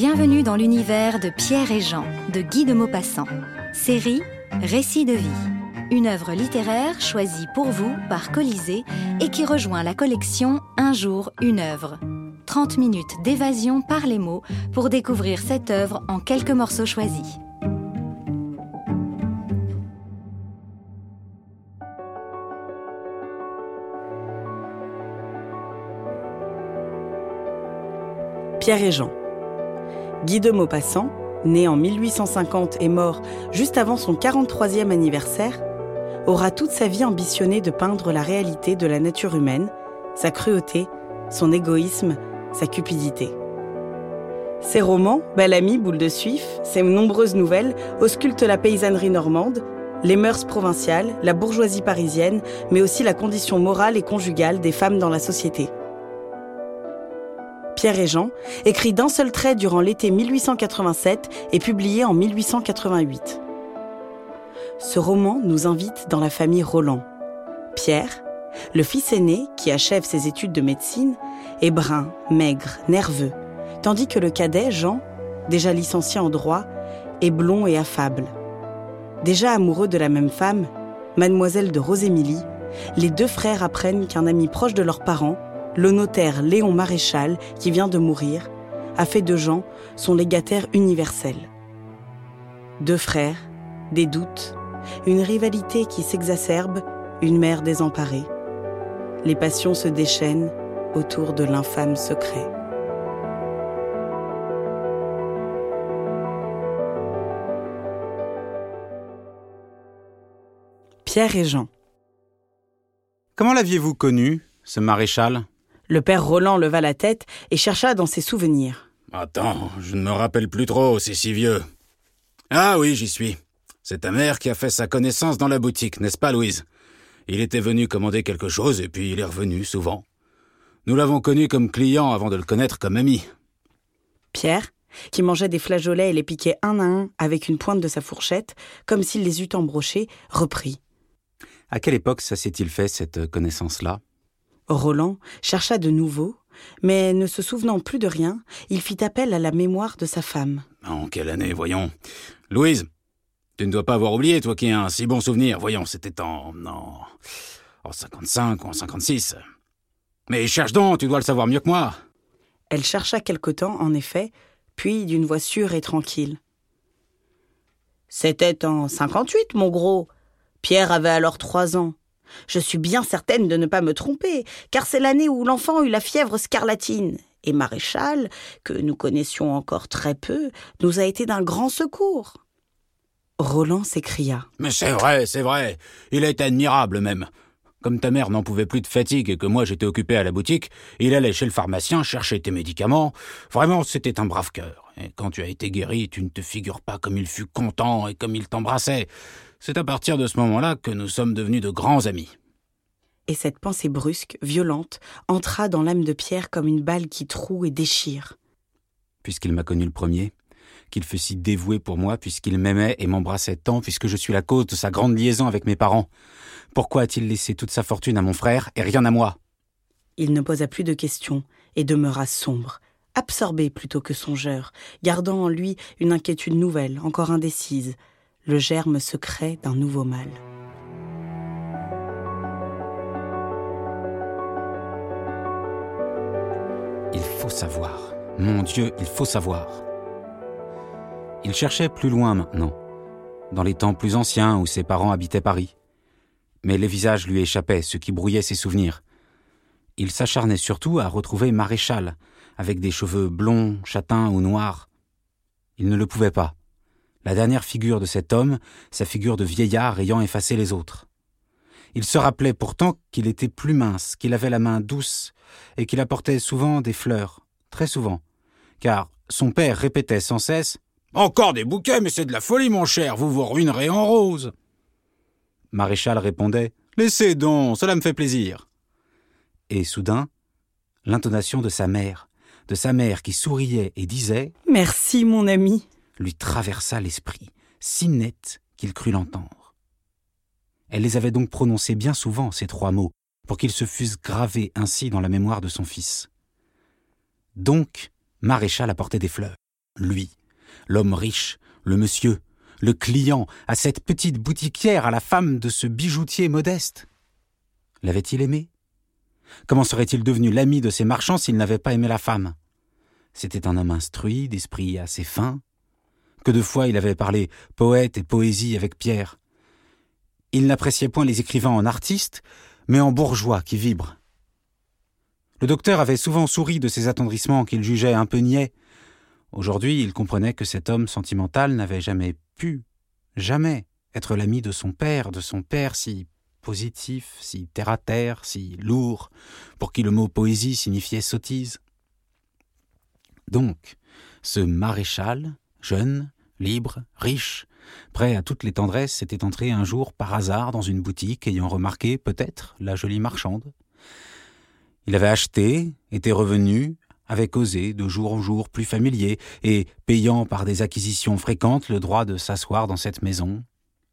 Bienvenue dans l'univers de Pierre et Jean de Guy de Maupassant. Série Récits de vie. Une œuvre littéraire choisie pour vous par Colisée et qui rejoint la collection Un jour, une œuvre. 30 minutes d'évasion par les mots pour découvrir cette œuvre en quelques morceaux choisis. Pierre et Jean. Guy de Maupassant, né en 1850 et mort juste avant son 43e anniversaire, aura toute sa vie ambitionné de peindre la réalité de la nature humaine, sa cruauté, son égoïsme, sa cupidité. Ses romans, Belle Amie, Boule de Suif, ses nombreuses nouvelles auscultent la paysannerie normande, les mœurs provinciales, la bourgeoisie parisienne, mais aussi la condition morale et conjugale des femmes dans la société. Pierre et Jean, écrit d'un seul trait durant l'été 1887 et publié en 1888. Ce roman nous invite dans la famille Roland. Pierre, le fils aîné qui achève ses études de médecine, est brun, maigre, nerveux, tandis que le cadet, Jean, déjà licencié en droit, est blond et affable. Déjà amoureux de la même femme, mademoiselle de Rosémilie, les deux frères apprennent qu'un ami proche de leurs parents, le notaire Léon Maréchal, qui vient de mourir, a fait de Jean son légataire universel. Deux frères, des doutes, une rivalité qui s'exacerbe, une mère désemparée. Les passions se déchaînent autour de l'infâme secret. Pierre et Jean. Comment l'aviez-vous connu, ce maréchal? Le père Roland leva la tête et chercha dans ses souvenirs. Attends, je ne me rappelle plus trop, c'est si vieux. Ah oui, j'y suis. C'est ta mère qui a fait sa connaissance dans la boutique, n'est-ce pas, Louise? Il était venu commander quelque chose et puis il est revenu souvent. Nous l'avons connu comme client avant de le connaître comme ami. Pierre, qui mangeait des flageolets et les piquait un à un avec une pointe de sa fourchette, comme s'il les eût embrochés, reprit. À quelle époque ça s'est-il fait, cette connaissance-là? Roland chercha de nouveau, mais ne se souvenant plus de rien, il fit appel à la mémoire de sa femme. En quelle année, voyons? Louise, tu ne dois pas avoir oublié, toi qui as un si bon souvenir. Voyons, c'était en... en... en 55 ou en 56. Mais cherche donc, tu dois le savoir mieux que moi. Elle chercha quelque temps, en effet, puis d'une voix sûre et tranquille. C'était en 58, mon gros. Pierre avait alors trois ans. Je suis bien certaine de ne pas me tromper, car c'est l'année où l'enfant eut la fièvre scarlatine. Et Maréchal, que nous connaissions encore très peu, nous a été d'un grand secours. Roland s'écria. Mais c'est vrai, c'est vrai. Il est admirable même. Comme ta mère n'en pouvait plus de fatigue et que moi j'étais occupé à la boutique, il allait chez le pharmacien chercher tes médicaments. Vraiment, c'était un brave cœur. Et quand tu as été guéri, tu ne te figures pas comme il fut content et comme il t'embrassait. C'est à partir de ce moment-là que nous sommes devenus de grands amis. Et cette pensée brusque, violente, entra dans l'âme de Pierre comme une balle qui troue et déchire. Puisqu'il m'a connu le premier, qu'il fut si dévoué pour moi, puisqu'il m'aimait et m'embrassait tant, puisque je suis la cause de sa grande liaison avec mes parents, pourquoi a-t-il laissé toute sa fortune à mon frère et rien à moi? Il ne posa plus de questions et demeura sombre, absorbé plutôt que songeur, gardant en lui une inquiétude nouvelle, encore indécise, le germe secret d'un nouveau mal. Il faut savoir. Mon Dieu, il faut savoir. Il cherchait plus loin maintenant, dans les temps plus anciens où ses parents habitaient Paris. Mais les visages lui échappaient, ce qui brouillait ses souvenirs. Il s'acharnait surtout à retrouver Maréchal, avec des cheveux blonds, châtains ou noirs. Il ne le pouvait pas. La dernière figure de cet homme, sa figure de vieillard ayant effacé les autres. Il se rappelait pourtant qu'il était plus mince, qu'il avait la main douce, et qu'il apportait souvent des fleurs, très souvent, car son père répétait sans cesse Encore des bouquets, mais c'est de la folie, mon cher, vous vous ruinerez en rose. Maréchal répondait Laissez donc, cela me fait plaisir. Et soudain, l'intonation de sa mère, de sa mère qui souriait et disait Merci, mon ami, lui traversa l'esprit, si net qu'il crut l'entendre. Elle les avait donc prononcés bien souvent, ces trois mots, pour qu'ils se fussent gravés ainsi dans la mémoire de son fils. Donc, Maréchal apportait des fleurs. lui, l'homme riche, le monsieur, le client, à cette petite boutiquière, à la femme de ce bijoutier modeste. L'avait-il aimé? Comment serait-il devenu l'ami de ces marchands s'il n'avait pas aimé la femme? C'était un homme instruit, d'esprit assez fin. Que de fois il avait parlé poète et poésie avec Pierre. Il n'appréciait point les écrivains en artistes, mais en bourgeois qui vibrent. Le docteur avait souvent souri de ces attendrissements qu'il jugeait un peu niais. Aujourd'hui, il comprenait que cet homme sentimental n'avait jamais pu, jamais, être l'ami de son père, de son père si positif, si terre à terre, si lourd, pour qui le mot poésie signifiait sottise. Donc, ce maréchal, jeune, libre, riche, prêt à toutes les tendresses, était entré un jour par hasard dans une boutique, ayant remarqué, peut-être, la jolie marchande. Il avait acheté, était revenu, avait causé de jour en jour plus familier, et payant par des acquisitions fréquentes le droit de s'asseoir dans cette maison,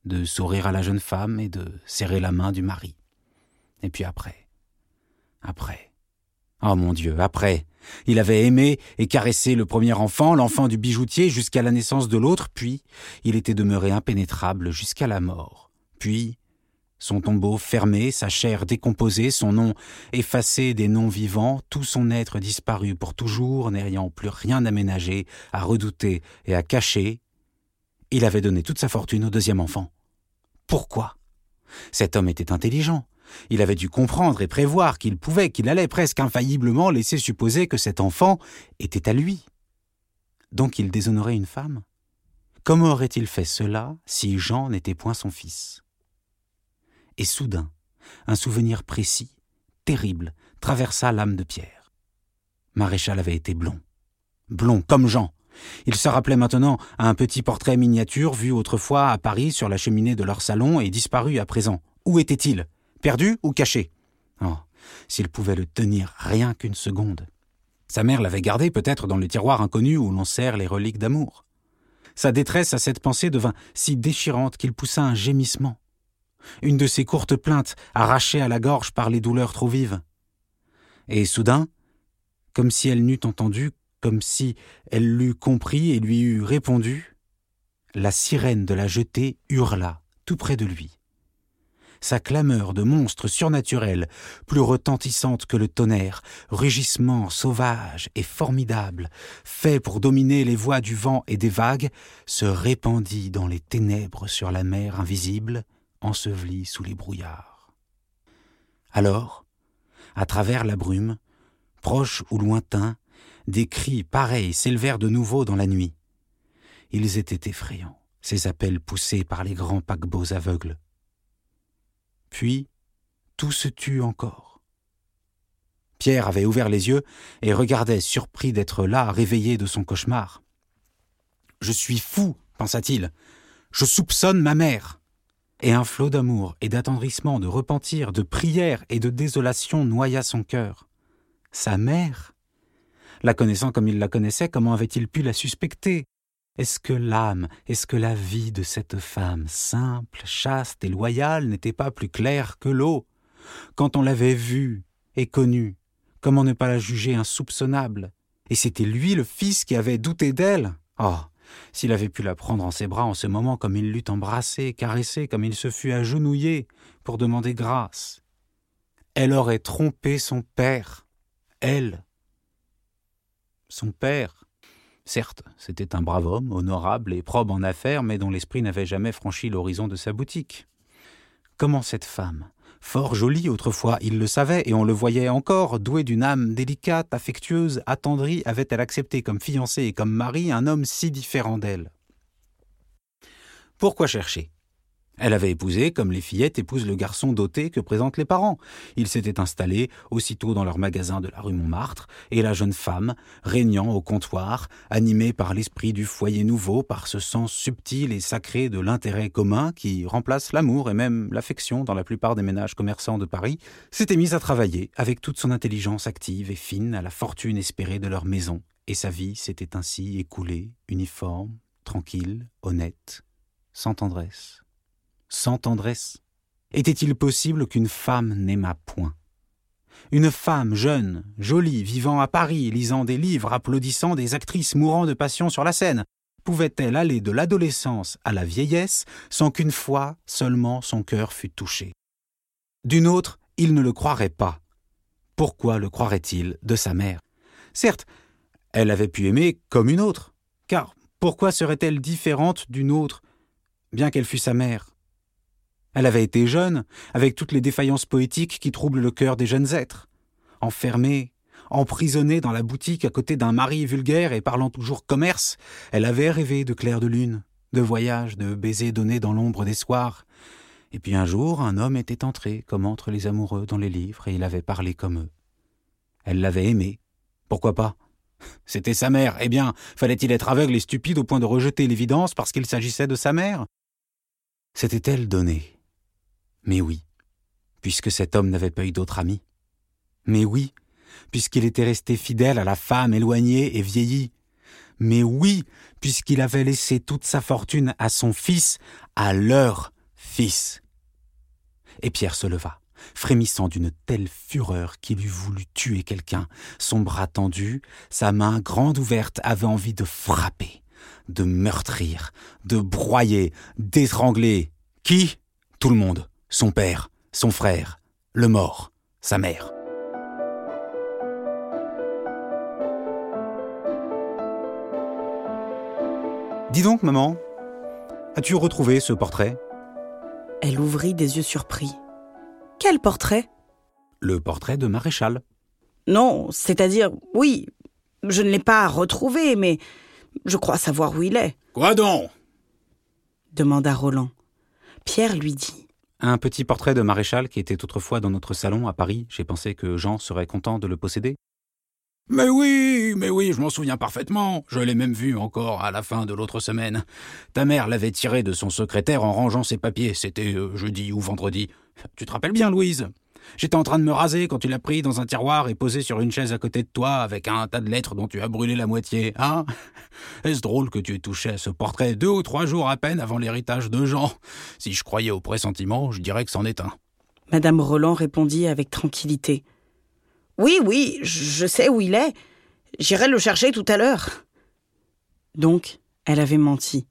de sourire à la jeune femme et de serrer la main du mari. Et puis après, après, oh mon Dieu, après, il avait aimé et caressé le premier enfant, l'enfant du bijoutier, jusqu'à la naissance de l'autre, puis il était demeuré impénétrable jusqu'à la mort. Puis, son tombeau fermé, sa chair décomposée, son nom effacé des noms vivants, tout son être disparu pour toujours, n'ayant plus rien à ménager, à redouter et à cacher, il avait donné toute sa fortune au deuxième enfant. Pourquoi? Cet homme était intelligent. Il avait dû comprendre et prévoir qu'il pouvait, qu'il allait presque infailliblement laisser supposer que cet enfant était à lui. Donc il déshonorait une femme Comment aurait-il fait cela si Jean n'était point son fils? Et soudain, un souvenir précis, terrible, traversa l'âme de Pierre. Maréchal avait été blond. Blond comme Jean, il se rappelait maintenant à un petit portrait miniature vu autrefois à Paris sur la cheminée de leur salon et disparu à présent. Où était-il? Perdu ou caché Oh, s'il pouvait le tenir rien qu'une seconde. Sa mère l'avait gardé peut-être dans le tiroir inconnu où l'on sert les reliques d'amour. Sa détresse à cette pensée devint si déchirante qu'il poussa un gémissement. Une de ces courtes plaintes arrachées à la gorge par les douleurs trop vives. Et soudain, comme si elle n'eût entendu comme si elle l'eût compris et lui eût répondu, la sirène de la jetée hurla tout près de lui. Sa clameur de monstre surnaturel, plus retentissante que le tonnerre, rugissement sauvage et formidable, fait pour dominer les voix du vent et des vagues, se répandit dans les ténèbres sur la mer invisible, ensevelie sous les brouillards. Alors, à travers la brume, proche ou lointain, des cris pareils s'élevèrent de nouveau dans la nuit. Ils étaient effrayants, ces appels poussés par les grands paquebots aveugles. Puis, tout se tut encore. Pierre avait ouvert les yeux et regardait, surpris d'être là, réveillé de son cauchemar. Je suis fou, pensa-t-il. Je soupçonne ma mère. Et un flot d'amour et d'attendrissement, de repentir, de prière et de désolation noya son cœur. Sa mère? La connaissant comme il la connaissait, comment avait-il pu la suspecter? Est-ce que l'âme, est-ce que la vie de cette femme simple, chaste et loyale n'était pas plus claire que l'eau? Quand on l'avait vue et connue, comment ne pas la juger insoupçonnable? Et c'était lui le fils qui avait douté d'elle? Oh s'il avait pu la prendre en ses bras en ce moment comme il l'eût embrassée, caressée, comme il se fut agenouillé pour demander grâce. Elle aurait trompé son père, elle, son père. Certes, c'était un brave homme, honorable et probe en affaires, mais dont l'esprit n'avait jamais franchi l'horizon de sa boutique. Comment cette femme, fort jolie autrefois, il le savait, et on le voyait encore, douée d'une âme délicate, affectueuse, attendrie, avait-elle accepté comme fiancée et comme mari un homme si différent d'elle? Pourquoi chercher? Elle avait épousé comme les fillettes épousent le garçon doté que présentent les parents. Ils s'étaient installés aussitôt dans leur magasin de la rue Montmartre, et la jeune femme, régnant au comptoir, animée par l'esprit du foyer nouveau, par ce sens subtil et sacré de l'intérêt commun qui remplace l'amour et même l'affection dans la plupart des ménages commerçants de Paris, s'était mise à travailler avec toute son intelligence active et fine à la fortune espérée de leur maison, et sa vie s'était ainsi écoulée, uniforme, tranquille, honnête, sans tendresse sans tendresse. Était-il possible qu'une femme n'aimât point? Une femme jeune, jolie, vivant à Paris, lisant des livres, applaudissant des actrices mourant de passion sur la scène, pouvait-elle aller de l'adolescence à la vieillesse sans qu'une fois seulement son cœur fût touché? D'une autre, il ne le croirait pas. Pourquoi le croirait-il de sa mère? Certes, elle avait pu aimer comme une autre, car pourquoi serait-elle différente d'une autre, bien qu'elle fût sa mère? Elle avait été jeune, avec toutes les défaillances poétiques qui troublent le cœur des jeunes êtres. Enfermée, emprisonnée dans la boutique à côté d'un mari vulgaire et parlant toujours commerce, elle avait rêvé de clair de lune, de voyages, de baisers donnés dans l'ombre des soirs. Et puis un jour, un homme était entré, comme entre les amoureux dans les livres, et il avait parlé comme eux. Elle l'avait aimé. Pourquoi pas? C'était sa mère. Eh bien, fallait-il être aveugle et stupide au point de rejeter l'évidence parce qu'il s'agissait de sa mère? S'était-elle donnée Mais oui, puisque cet homme n'avait pas eu d'autre ami. Mais oui, puisqu'il était resté fidèle à la femme éloignée et vieillie. Mais oui, puisqu'il avait laissé toute sa fortune à son fils, à leur fils. Et Pierre se leva frémissant d'une telle fureur qu'il eût voulu tuer quelqu'un. Son bras tendu, sa main grande ouverte avait envie de frapper, de meurtrir, de broyer, d'étrangler. Qui? Tout le monde. Son père, son frère, le mort, sa mère. Dis donc, maman, as-tu retrouvé ce portrait? Elle ouvrit des yeux surpris. Quel portrait? Le portrait de Maréchal. Non, c'est-à-dire, oui, je ne l'ai pas retrouvé, mais je crois savoir où il est. Quoi donc? demanda Roland. Pierre lui dit. Un petit portrait de Maréchal qui était autrefois dans notre salon à Paris. J'ai pensé que Jean serait content de le posséder. Mais oui, mais oui, je m'en souviens parfaitement. Je l'ai même vu encore à la fin de l'autre semaine. Ta mère l'avait tiré de son secrétaire en rangeant ses papiers. C'était euh, jeudi ou vendredi. Tu te rappelles bien, Louise? J'étais en train de me raser quand tu l'as pris dans un tiroir et posé sur une chaise à côté de toi avec un tas de lettres dont tu as brûlé la moitié, hein? Est-ce drôle que tu aies touché à ce portrait deux ou trois jours à peine avant l'héritage de Jean? Si je croyais au pressentiment, je dirais que c'en est un. Madame Roland répondit avec tranquillité. Oui, oui, je sais où il est. J'irai le chercher tout à l'heure. Donc, elle avait menti.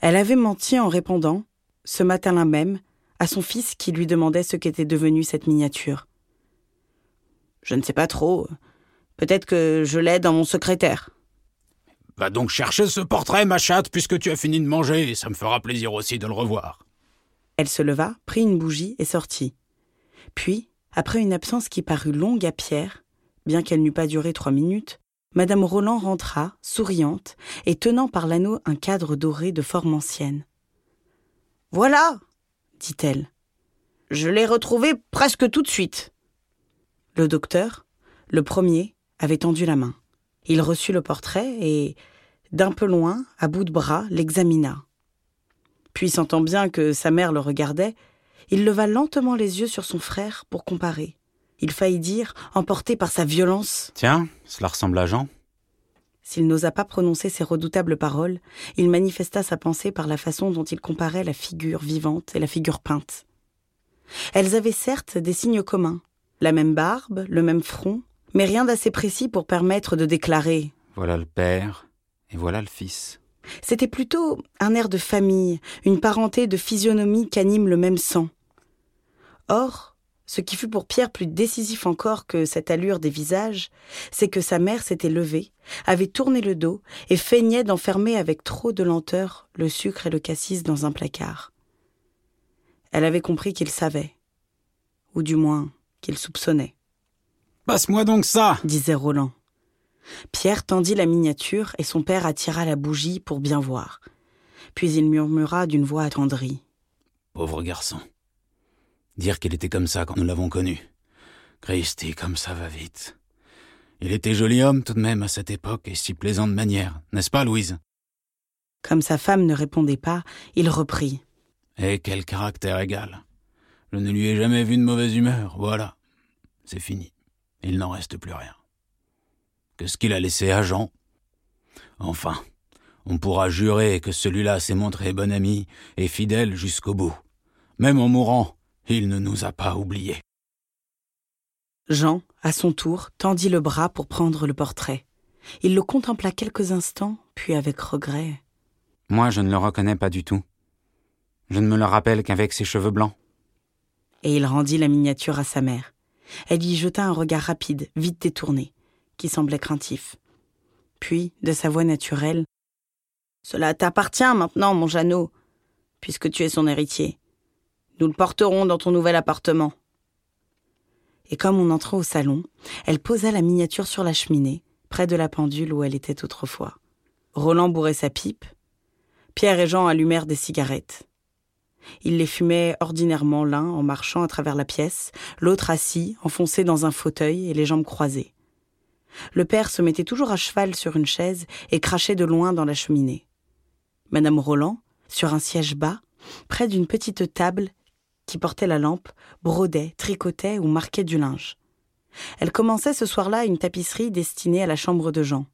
Elle avait menti en répondant, ce matin-là même, à son fils qui lui demandait ce qu'était devenue cette miniature. Je ne sais pas trop. Peut-être que je l'ai dans mon secrétaire. Va donc chercher ce portrait, ma chatte, puisque tu as fini de manger, et ça me fera plaisir aussi de le revoir. Elle se leva, prit une bougie et sortit. Puis, après une absence qui parut longue à Pierre, bien qu'elle n'eût pas duré trois minutes, Madame Roland rentra, souriante, et tenant par l'anneau un cadre doré de forme ancienne. Voilà, dit-elle. Je l'ai retrouvé presque tout de suite. Le docteur, le premier, avait tendu la main. Il reçut le portrait et, d'un peu loin, à bout de bras, l'examina. Puis, sentant bien que sa mère le regardait, il leva lentement les yeux sur son frère pour comparer. Il faillit dire, emporté par sa violence. Tiens, cela ressemble à Jean. S'il n'osa pas prononcer ces redoutables paroles, il manifesta sa pensée par la façon dont il comparait la figure vivante et la figure peinte. Elles avaient certes des signes communs, la même barbe, le même front, mais rien d'assez précis pour permettre de déclarer Voilà le père et voilà le fils. C'était plutôt un air de famille, une parenté de physionomie qu'anime le même sang. Or, ce qui fut pour Pierre plus décisif encore que cette allure des visages, c'est que sa mère s'était levée, avait tourné le dos et feignait d'enfermer avec trop de lenteur le sucre et le cassis dans un placard. Elle avait compris qu'il savait, ou du moins qu'il soupçonnait. Passe-moi donc ça disait Roland. Pierre tendit la miniature et son père attira la bougie pour bien voir. Puis il murmura d'une voix attendrie. Pauvre garçon. Dire qu'il était comme ça quand nous l'avons connu. Christy, comme ça va vite. Il était joli homme tout de même à cette époque et si plaisant de manière, n'est-ce pas, Louise? Comme sa femme ne répondait pas, il reprit. Et quel caractère égal. Je ne lui ai jamais vu de mauvaise humeur, voilà. C'est fini. Il n'en reste plus rien. Qu'est-ce qu'il a laissé à Jean Enfin, on pourra jurer que celui-là s'est montré bon ami et fidèle jusqu'au bout. Même en mourant, il ne nous a pas oubliés. Jean, à son tour, tendit le bras pour prendre le portrait. Il le contempla quelques instants, puis avec regret. Moi, je ne le reconnais pas du tout. Je ne me le rappelle qu'avec ses cheveux blancs. Et il rendit la miniature à sa mère. Elle y jeta un regard rapide, vite détourné, qui semblait craintif. Puis, de sa voix naturelle, Cela t'appartient maintenant, mon Jeannot, puisque tu es son héritier. Nous le porterons dans ton nouvel appartement. Et comme on entrait au salon, elle posa la miniature sur la cheminée, près de la pendule où elle était autrefois. Roland bourrait sa pipe. Pierre et Jean allumèrent des cigarettes. Ils les fumaient ordinairement l'un en marchant à travers la pièce, l'autre assis, enfoncé dans un fauteuil et les jambes croisées. Le père se mettait toujours à cheval sur une chaise et crachait de loin dans la cheminée. Madame Roland, sur un siège bas, près d'une petite table qui portait la lampe, brodait, tricotait ou marquait du linge. Elle commençait ce soir-là une tapisserie destinée à la chambre de Jean.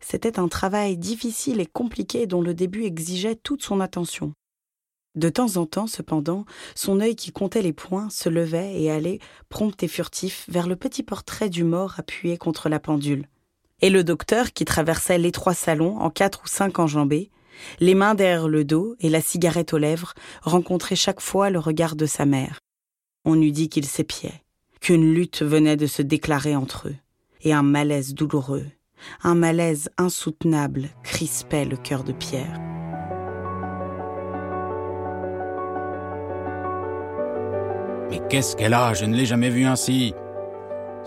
C'était un travail difficile et compliqué dont le début exigeait toute son attention. De temps en temps, cependant, son œil qui comptait les points se levait et allait, prompt et furtif, vers le petit portrait du mort appuyé contre la pendule. Et le docteur, qui traversait l'étroit salon en quatre ou cinq enjambées, les mains derrière le dos et la cigarette aux lèvres, rencontrait chaque fois le regard de sa mère. On eût dit qu'il s'épiait, qu'une lutte venait de se déclarer entre eux, et un malaise douloureux, un malaise insoutenable crispait le cœur de Pierre. Mais qu'est-ce qu'elle a? Je ne l'ai jamais vue ainsi.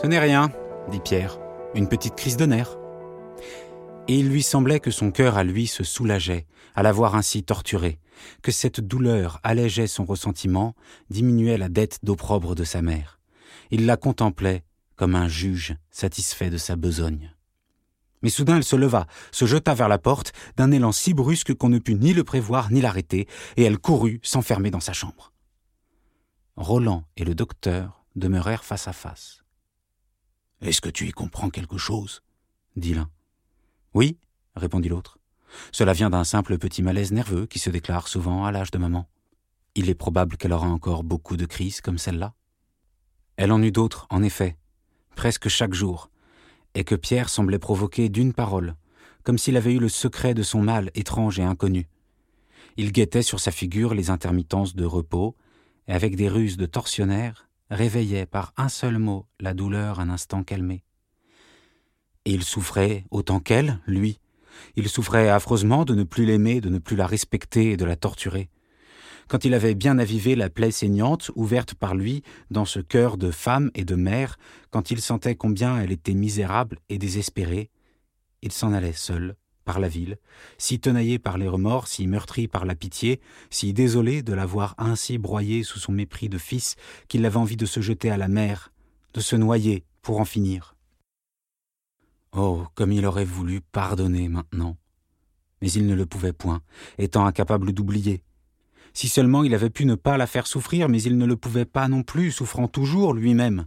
Ce n'est rien, dit Pierre. Une petite crise de nerfs. Et il lui semblait que son cœur à lui se soulageait à la voir ainsi torturée, que cette douleur allégeait son ressentiment, diminuait la dette d'opprobre de sa mère. Il la contemplait comme un juge satisfait de sa besogne. Mais soudain elle se leva, se jeta vers la porte, d'un élan si brusque qu'on ne put ni le prévoir ni l'arrêter, et elle courut s'enfermer dans sa chambre. Roland et le docteur demeurèrent face à face. Est-ce que tu y comprends quelque chose? dit l'un. Oui, répondit l'autre. Cela vient d'un simple petit malaise nerveux qui se déclare souvent à l'âge de maman. Il est probable qu'elle aura encore beaucoup de crises comme celle-là. Elle en eut d'autres, en effet, presque chaque jour, et que Pierre semblait provoquer d'une parole, comme s'il avait eu le secret de son mal étrange et inconnu. Il guettait sur sa figure les intermittences de repos, et avec des ruses de tortionnaire, réveillait par un seul mot la douleur un instant calmée. Et il souffrait autant qu'elle, lui. Il souffrait affreusement de ne plus l'aimer, de ne plus la respecter et de la torturer. Quand il avait bien avivé la plaie saignante ouverte par lui dans ce cœur de femme et de mère, quand il sentait combien elle était misérable et désespérée, il s'en allait seul, par la ville, si tenaillé par les remords, si meurtri par la pitié, si désolé de la voir ainsi broyée sous son mépris de fils, qu'il avait envie de se jeter à la mer, de se noyer pour en finir. Oh, comme il aurait voulu pardonner maintenant. Mais il ne le pouvait point, étant incapable d'oublier. Si seulement il avait pu ne pas la faire souffrir, mais il ne le pouvait pas non plus, souffrant toujours lui-même.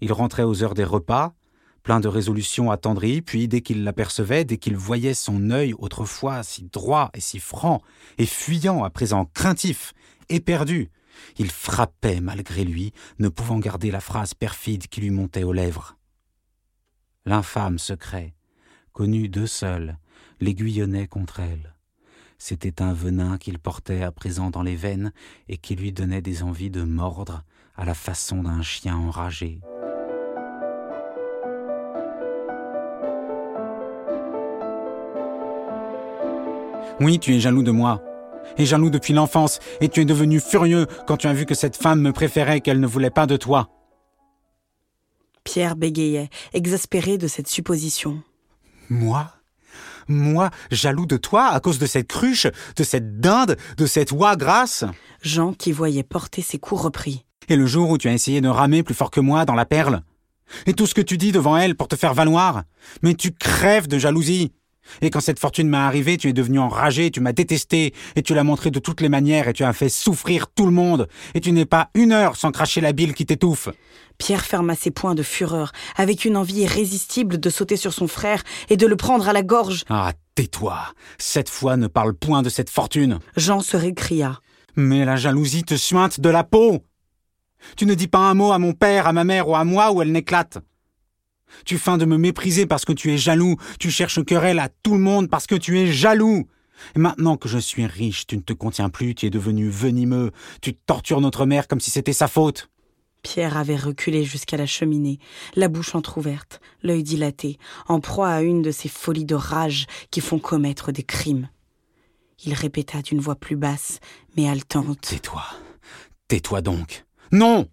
Il rentrait aux heures des repas, plein de résolutions attendries, puis dès qu'il l'apercevait, dès qu'il voyait son œil autrefois si droit et si franc, et fuyant à présent craintif, éperdu, il frappait malgré lui, ne pouvant garder la phrase perfide qui lui montait aux lèvres l'infâme secret, connu d'eux seuls, l'aiguillonnait contre elle. C'était un venin qu'il portait à présent dans les veines et qui lui donnait des envies de mordre à la façon d'un chien enragé. Oui, tu es jaloux de moi, et jaloux depuis l'enfance, et tu es devenu furieux quand tu as vu que cette femme me préférait qu'elle ne voulait pas de toi. Pierre bégayait, exaspéré de cette supposition. Moi? Moi, jaloux de toi à cause de cette cruche, de cette dinde, de cette oie grasse? Jean, qui voyait porter ses coups, repris. Et le jour où tu as essayé de ramer plus fort que moi dans la perle? Et tout ce que tu dis devant elle pour te faire valoir? Mais tu crèves de jalousie et quand cette fortune m'est arrivée, tu es devenu enragé, tu m'as détesté, et tu l'as montré de toutes les manières, et tu as fait souffrir tout le monde, et tu n'es pas une heure sans cracher la bile qui t'étouffe. Pierre ferma ses poings de fureur, avec une envie irrésistible de sauter sur son frère et de le prendre à la gorge. Ah, tais-toi. Cette fois ne parle point de cette fortune. Jean se récria. Mais la jalousie te suinte de la peau. Tu ne dis pas un mot à mon père, à ma mère ou à moi où elle n'éclate. Tu feins de me mépriser parce que tu es jaloux. Tu cherches querelle à tout le monde parce que tu es jaloux. Et maintenant que je suis riche, tu ne te contiens plus, tu es devenu venimeux. Tu tortures notre mère comme si c'était sa faute. Pierre avait reculé jusqu'à la cheminée, la bouche entr'ouverte, l'œil dilaté, en proie à une de ces folies de rage qui font commettre des crimes. Il répéta d'une voix plus basse, mais haletante. Tais-toi. Tais-toi donc. Non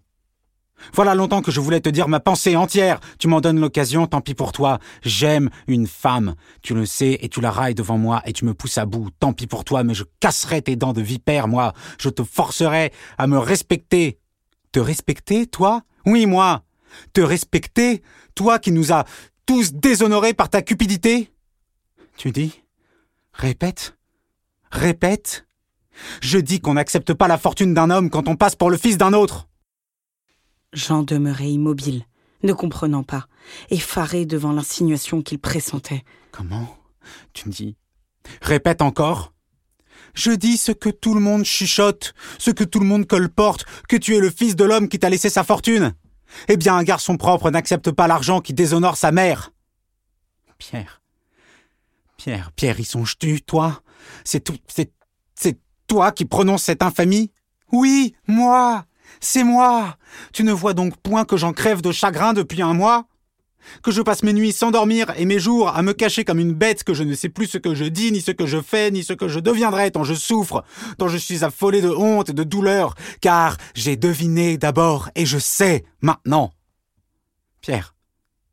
voilà longtemps que je voulais te dire ma pensée entière. Tu m'en donnes l'occasion, tant pis pour toi. J'aime une femme. Tu le sais, et tu la railles devant moi, et tu me pousses à bout. Tant pis pour toi, mais je casserai tes dents de vipère, moi. Je te forcerai à me respecter. Te respecter, toi? Oui, moi. Te respecter, toi qui nous as tous déshonorés par ta cupidité? Tu dis Répète. Répète. Je dis qu'on n'accepte pas la fortune d'un homme quand on passe pour le fils d'un autre. Jean demeurait immobile, ne comprenant pas, effaré devant l'insinuation qu'il pressentait. Comment? Tu me dis Répète encore. Je dis ce que tout le monde chuchote, ce que tout le monde colporte, que tu es le fils de l'homme qui t'a laissé sa fortune. Eh bien, un garçon propre n'accepte pas l'argent qui déshonore sa mère. Pierre. Pierre, Pierre, y songes-tu, toi C'est tout, c'est, c'est toi qui prononces cette infamie? Oui, moi c'est moi. Tu ne vois donc point que j'en crève de chagrin depuis un mois Que je passe mes nuits sans dormir et mes jours à me cacher comme une bête que je ne sais plus ce que je dis, ni ce que je fais, ni ce que je deviendrai tant je souffre, tant je suis affolé de honte et de douleur, car j'ai deviné d'abord et je sais maintenant. Pierre,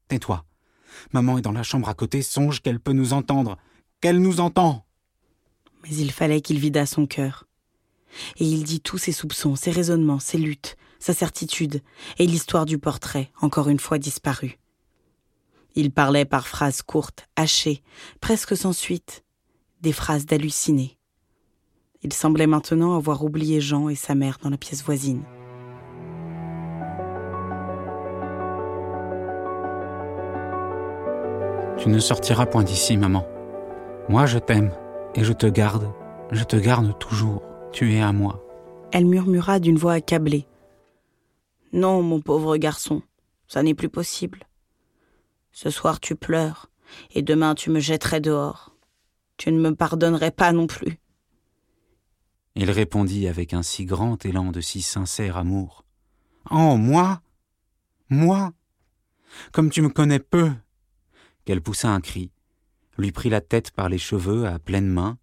tais-toi. Maman est dans la chambre à côté, songe qu'elle peut nous entendre, qu'elle nous entend. Mais il fallait qu'il vidât son cœur. Et il dit tous ses soupçons, ses raisonnements, ses luttes, sa certitude, et l'histoire du portrait, encore une fois disparue. Il parlait par phrases courtes, hachées, presque sans suite, des phrases d'halluciné. Il semblait maintenant avoir oublié Jean et sa mère dans la pièce voisine. Tu ne sortiras point d'ici, maman. Moi, je t'aime, et je te garde, je te garde toujours. Tu es à moi. Elle murmura d'une voix accablée. Non, mon pauvre garçon, ça n'est plus possible. Ce soir tu pleures, et demain tu me jetterais dehors. Tu ne me pardonnerais pas non plus. Il répondit avec un si grand élan de si sincère amour. Oh, moi? Moi? Comme tu me connais peu Qu'elle poussa un cri, lui prit la tête par les cheveux à pleine main,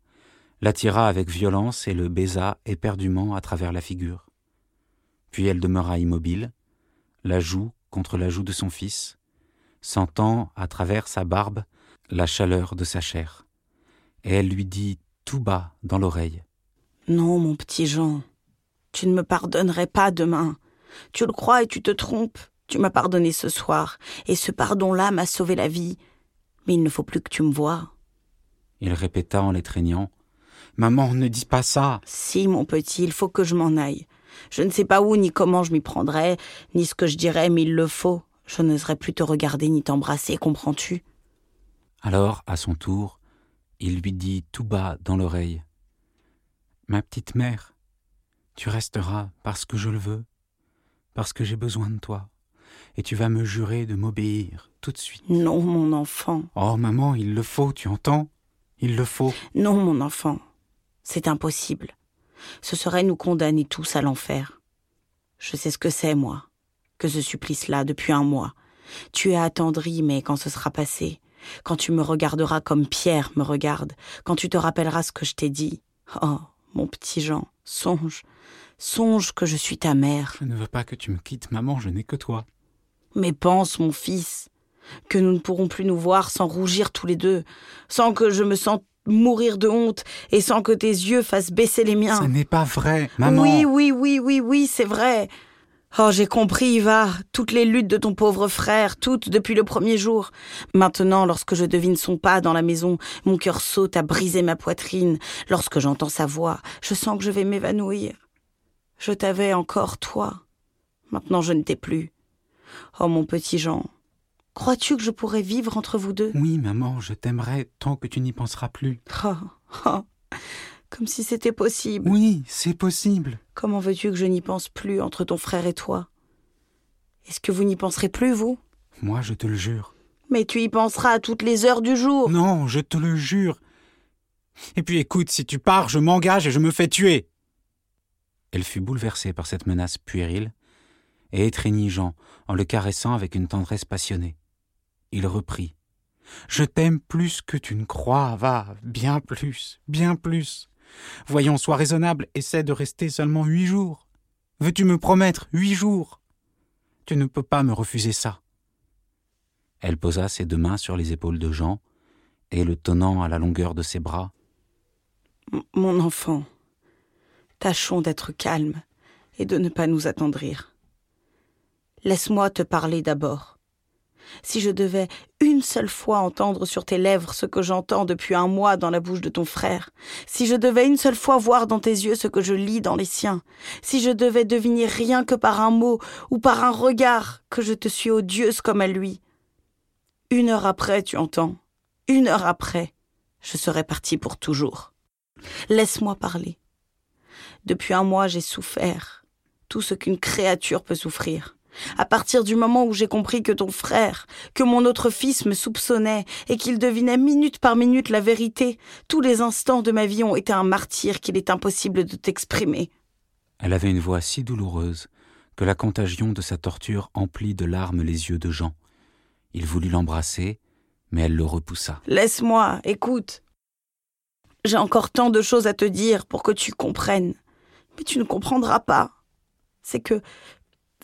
l'attira avec violence et le baisa éperdument à travers la figure. Puis elle demeura immobile, la joue contre la joue de son fils, sentant à travers sa barbe la chaleur de sa chair. Et elle lui dit tout bas dans l'oreille. Non, mon petit Jean, tu ne me pardonnerais pas demain. Tu le crois et tu te trompes. Tu m'as pardonné ce soir, et ce pardon-là m'a sauvé la vie. Mais il ne faut plus que tu me vois. Il répéta en l'étreignant. Maman, ne dis pas ça. Si, mon petit, il faut que je m'en aille. Je ne sais pas où ni comment je m'y prendrai, ni ce que je dirai, mais il le faut. Je n'oserai plus te regarder ni t'embrasser, comprends-tu? Alors, à son tour, il lui dit tout bas dans l'oreille Ma petite mère, tu resteras parce que je le veux, parce que j'ai besoin de toi, et tu vas me jurer de m'obéir tout de suite. Non, mon enfant. Oh, maman, il le faut, tu entends? Il le faut. Non, mon enfant. C'est impossible. Ce serait nous condamner tous à l'enfer. Je sais ce que c'est, moi, que ce supplice-là depuis un mois. Tu es attendri, mais quand ce sera passé, quand tu me regarderas comme Pierre me regarde, quand tu te rappelleras ce que je t'ai dit. Oh, mon petit Jean, songe, songe que je suis ta mère. Je ne veux pas que tu me quittes, maman, je n'ai que toi. Mais pense, mon fils, que nous ne pourrons plus nous voir sans rougir tous les deux, sans que je me sente mourir de honte et sans que tes yeux fassent baisser les miens. Ce n'est pas vrai, maman. Oui, oui, oui, oui, oui, c'est vrai. Oh, j'ai compris, Iva, toutes les luttes de ton pauvre frère, toutes depuis le premier jour. Maintenant, lorsque je devine son pas dans la maison, mon cœur saute à briser ma poitrine. Lorsque j'entends sa voix, je sens que je vais m'évanouir. Je t'avais encore, toi. Maintenant, je ne t'ai plus. Oh, mon petit Jean, Crois-tu que je pourrais vivre entre vous deux? Oui, maman, je t'aimerais tant que tu n'y penseras plus. Oh, oh. Comme si c'était possible. Oui, c'est possible. Comment veux-tu que je n'y pense plus entre ton frère et toi? Est-ce que vous n'y penserez plus, vous? Moi, je te le jure. Mais tu y penseras à toutes les heures du jour. Non, je te le jure. Et puis écoute, si tu pars, je m'engage et je me fais tuer. Elle fut bouleversée par cette menace puérile et étreignit Jean en le caressant avec une tendresse passionnée. Il reprit. Je t'aime plus que tu ne crois, va, bien plus, bien plus. Voyons, sois raisonnable, essaie de rester seulement huit jours. Veux-tu me promettre huit jours? Tu ne peux pas me refuser ça. Elle posa ses deux mains sur les épaules de Jean, et le tenant à la longueur de ses bras. Mon enfant, tâchons d'être calme et de ne pas nous attendrir. Laisse-moi te parler d'abord. Si je devais une seule fois entendre sur tes lèvres ce que j'entends depuis un mois dans la bouche de ton frère, si je devais une seule fois voir dans tes yeux ce que je lis dans les siens, si je devais deviner rien que par un mot ou par un regard que je te suis odieuse comme à lui, une heure après, tu entends, une heure après, je serais partie pour toujours. Laisse-moi parler. Depuis un mois, j'ai souffert tout ce qu'une créature peut souffrir. À partir du moment où j'ai compris que ton frère, que mon autre fils me soupçonnait et qu'il devinait minute par minute la vérité, tous les instants de ma vie ont été un martyr qu'il est impossible de t'exprimer. Elle avait une voix si douloureuse que la contagion de sa torture emplit de larmes les yeux de Jean. Il voulut l'embrasser, mais elle le repoussa. Laisse-moi, écoute. J'ai encore tant de choses à te dire pour que tu comprennes. Mais tu ne comprendras pas. C'est que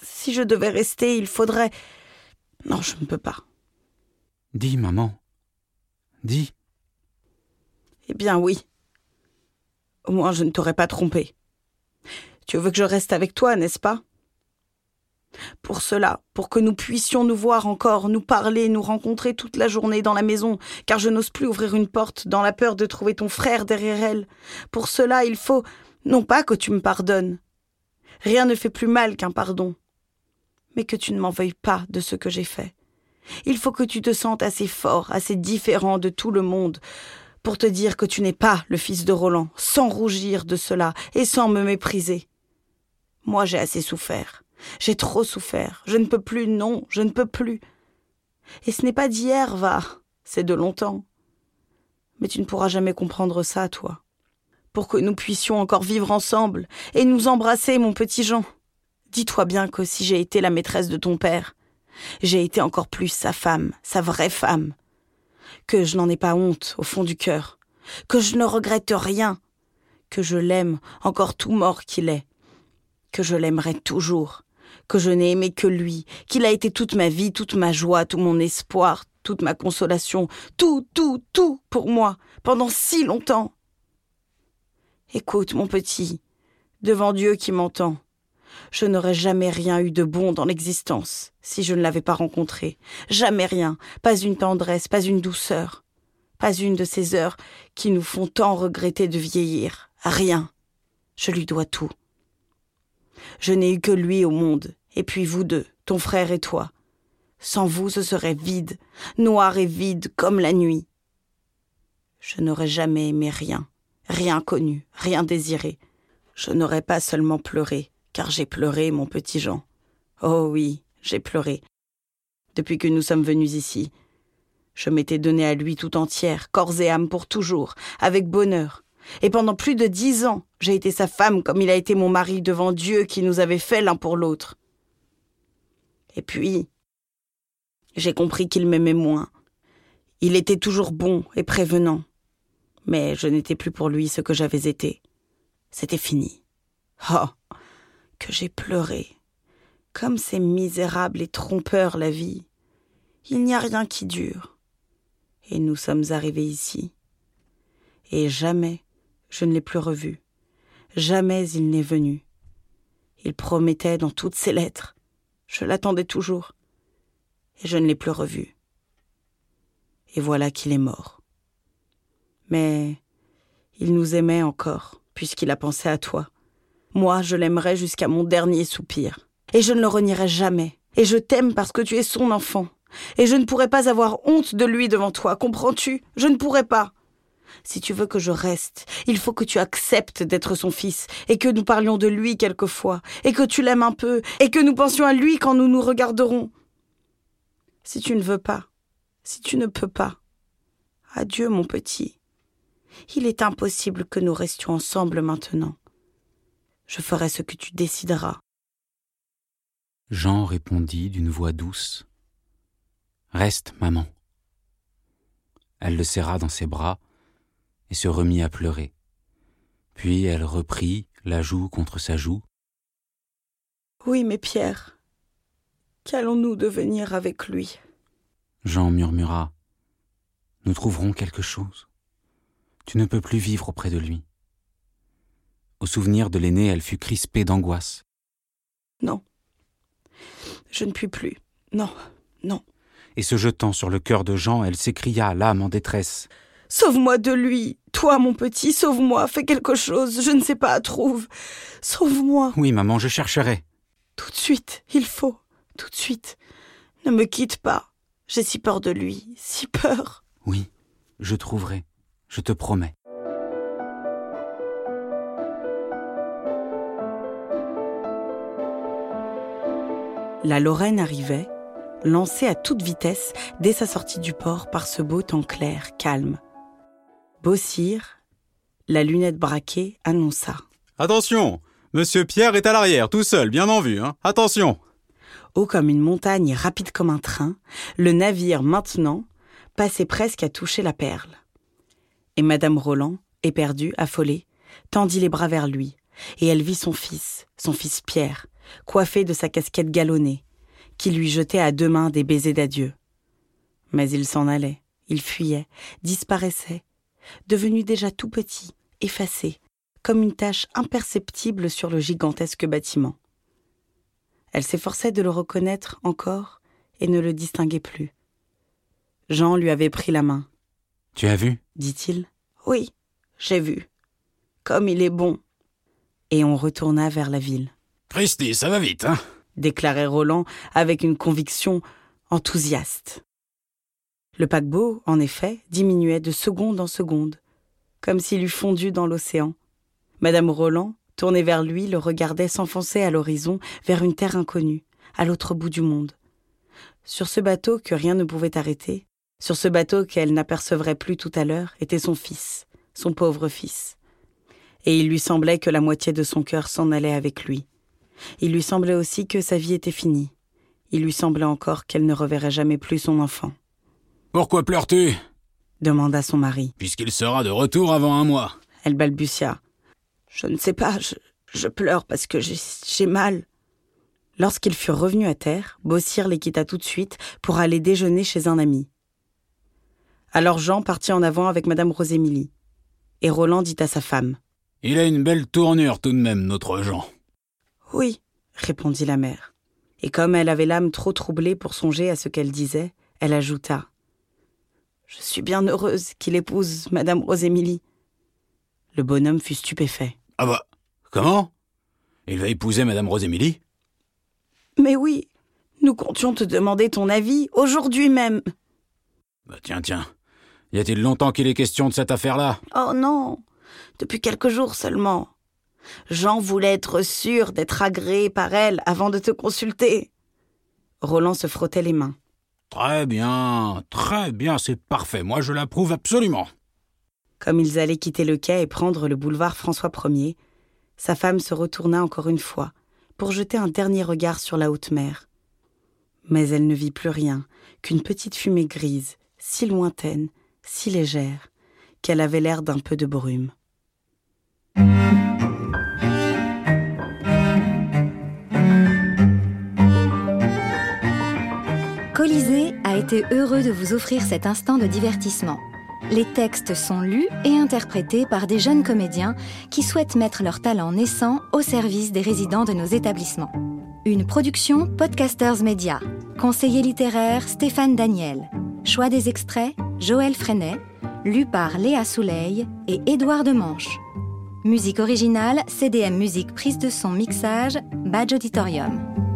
si je devais rester, il faudrait. Non, je ne peux pas. Dis, maman. Dis. Eh bien, oui. Au moins, je ne t'aurais pas trompé. Tu veux que je reste avec toi, n'est-ce pas? Pour cela, pour que nous puissions nous voir encore, nous parler, nous rencontrer toute la journée dans la maison, car je n'ose plus ouvrir une porte dans la peur de trouver ton frère derrière elle. Pour cela, il faut, non pas que tu me pardonnes. Rien ne fait plus mal qu'un pardon mais que tu ne m'en veuilles pas de ce que j'ai fait. Il faut que tu te sentes assez fort, assez différent de tout le monde, pour te dire que tu n'es pas le fils de Roland, sans rougir de cela et sans me mépriser. Moi j'ai assez souffert. J'ai trop souffert. Je ne peux plus, non, je ne peux plus. Et ce n'est pas d'hier, va, c'est de longtemps. Mais tu ne pourras jamais comprendre ça, toi. Pour que nous puissions encore vivre ensemble et nous embrasser, mon petit Jean. Dis-toi bien que si j'ai été la maîtresse de ton père, j'ai été encore plus sa femme, sa vraie femme. Que je n'en ai pas honte au fond du cœur, que je ne regrette rien, que je l'aime encore tout mort qu'il est, que je l'aimerai toujours, que je n'ai aimé que lui, qu'il a été toute ma vie, toute ma joie, tout mon espoir, toute ma consolation, tout, tout, tout pour moi, pendant si longtemps. Écoute, mon petit, devant Dieu qui m'entend, je n'aurais jamais rien eu de bon dans l'existence si je ne l'avais pas rencontré. Jamais rien, pas une tendresse, pas une douceur, pas une de ces heures qui nous font tant regretter de vieillir. Rien. Je lui dois tout. Je n'ai eu que lui au monde, et puis vous deux, ton frère et toi. Sans vous, ce serait vide, noir et vide comme la nuit. Je n'aurais jamais aimé rien, rien connu, rien désiré. Je n'aurais pas seulement pleuré, car j'ai pleuré, mon petit Jean. Oh oui, j'ai pleuré. Depuis que nous sommes venus ici. Je m'étais donnée à lui tout entière, corps et âme pour toujours, avec bonheur. Et pendant plus de dix ans, j'ai été sa femme comme il a été mon mari devant Dieu qui nous avait fait l'un pour l'autre. Et puis, j'ai compris qu'il m'aimait moins. Il était toujours bon et prévenant. Mais je n'étais plus pour lui ce que j'avais été. C'était fini. Oh que j'ai pleuré. Comme c'est misérable et trompeur la vie. Il n'y a rien qui dure. Et nous sommes arrivés ici. Et jamais je ne l'ai plus revu. Jamais il n'est venu. Il promettait dans toutes ses lettres. Je l'attendais toujours. Et je ne l'ai plus revu. Et voilà qu'il est mort. Mais il nous aimait encore, puisqu'il a pensé à toi. Moi, je l'aimerai jusqu'à mon dernier soupir. Et je ne le renierai jamais. Et je t'aime parce que tu es son enfant. Et je ne pourrai pas avoir honte de lui devant toi, comprends-tu? Je ne pourrai pas. Si tu veux que je reste, il faut que tu acceptes d'être son fils, et que nous parlions de lui quelquefois, et que tu l'aimes un peu, et que nous pensions à lui quand nous nous regarderons. Si tu ne veux pas, si tu ne peux pas, adieu mon petit. Il est impossible que nous restions ensemble maintenant. Je ferai ce que tu décideras. Jean répondit d'une voix douce. Reste, maman. Elle le serra dans ses bras et se remit à pleurer. Puis elle reprit la joue contre sa joue. Oui, mais Pierre, qu'allons-nous devenir avec lui? Jean murmura. Nous trouverons quelque chose. Tu ne peux plus vivre auprès de lui. Au souvenir de l'aîné, elle fut crispée d'angoisse. Non. Je ne puis plus. Non, non. Et se jetant sur le cœur de Jean, elle s'écria, l'âme en détresse. Sauve-moi de lui. Toi, mon petit, sauve-moi. Fais quelque chose. Je ne sais pas, trouve. Sauve-moi. Oui, maman, je chercherai. Tout de suite, il faut. Tout de suite. Ne me quitte pas. J'ai si peur de lui. Si peur. Oui, je trouverai. Je te promets. La Lorraine arrivait, lancée à toute vitesse dès sa sortie du port par ce beau temps clair, calme. Beausire, la lunette braquée, annonça. Attention Monsieur Pierre est à l'arrière, tout seul, bien en vue, hein. Attention Haut comme une montagne et rapide comme un train, le navire, maintenant, passait presque à toucher la perle. Et Madame Roland, éperdue, affolée, tendit les bras vers lui, et elle vit son fils, son fils Pierre, coiffé de sa casquette galonnée, qui lui jetait à deux mains des baisers d'adieu. Mais il s'en allait, il fuyait, disparaissait, devenu déjà tout petit, effacé, comme une tache imperceptible sur le gigantesque bâtiment. Elle s'efforçait de le reconnaître encore et ne le distinguait plus. Jean lui avait pris la main. Tu as vu? dit-il. Oui, j'ai vu. Comme il est bon. Et on retourna vers la ville. Christy, ça va vite, hein? Déclarait Roland avec une conviction enthousiaste. Le paquebot, en effet, diminuait de seconde en seconde, comme s'il eût fondu dans l'océan. Madame Roland, tournée vers lui, le regardait s'enfoncer à l'horizon vers une terre inconnue, à l'autre bout du monde. Sur ce bateau que rien ne pouvait arrêter, sur ce bateau qu'elle n'apercevrait plus tout à l'heure, était son fils, son pauvre fils. Et il lui semblait que la moitié de son cœur s'en allait avec lui. Il lui semblait aussi que sa vie était finie. Il lui semblait encore qu'elle ne reverrait jamais plus son enfant. Pourquoi pleures-tu? demanda son mari. Puisqu'il sera de retour avant un mois. Elle balbutia. Je ne sais pas, je, je pleure parce que j'ai mal. Lorsqu'ils furent revenus à terre, Bossir les quitta tout de suite pour aller déjeuner chez un ami. Alors Jean partit en avant avec Madame Rosémilie. Et Roland dit à sa femme. Il a une belle tournure tout de même, notre Jean. Oui, répondit la mère. Et comme elle avait l'âme trop troublée pour songer à ce qu'elle disait, elle ajouta. Je suis bien heureuse qu'il épouse Madame Rosémilie. Le bonhomme fut stupéfait. Ah bah, comment? Il va épouser Madame Rosémilie? Mais oui, nous comptions te demander ton avis aujourd'hui même. Bah tiens, tiens. Y a-t-il longtemps qu'il est question de cette affaire-là? Oh non, depuis quelques jours seulement. Jean voulait être sûr d'être agréé par elle avant de te consulter. Roland se frottait les mains. Très bien, très bien, c'est parfait. Moi, je l'approuve absolument. Comme ils allaient quitter le quai et prendre le boulevard François Ier, sa femme se retourna encore une fois pour jeter un dernier regard sur la haute mer. Mais elle ne vit plus rien qu'une petite fumée grise, si lointaine, si légère, qu'elle avait l'air d'un peu de brume. Colisée a été heureux de vous offrir cet instant de divertissement. Les textes sont lus et interprétés par des jeunes comédiens qui souhaitent mettre leur talent naissant au service des résidents de nos établissements. Une production Podcasters Media. Conseiller littéraire Stéphane Daniel. Choix des extraits Joël Freinet. Lu par Léa Souleil et Édouard de Manche. Musique originale CDM Musique prise de son mixage Badge Auditorium.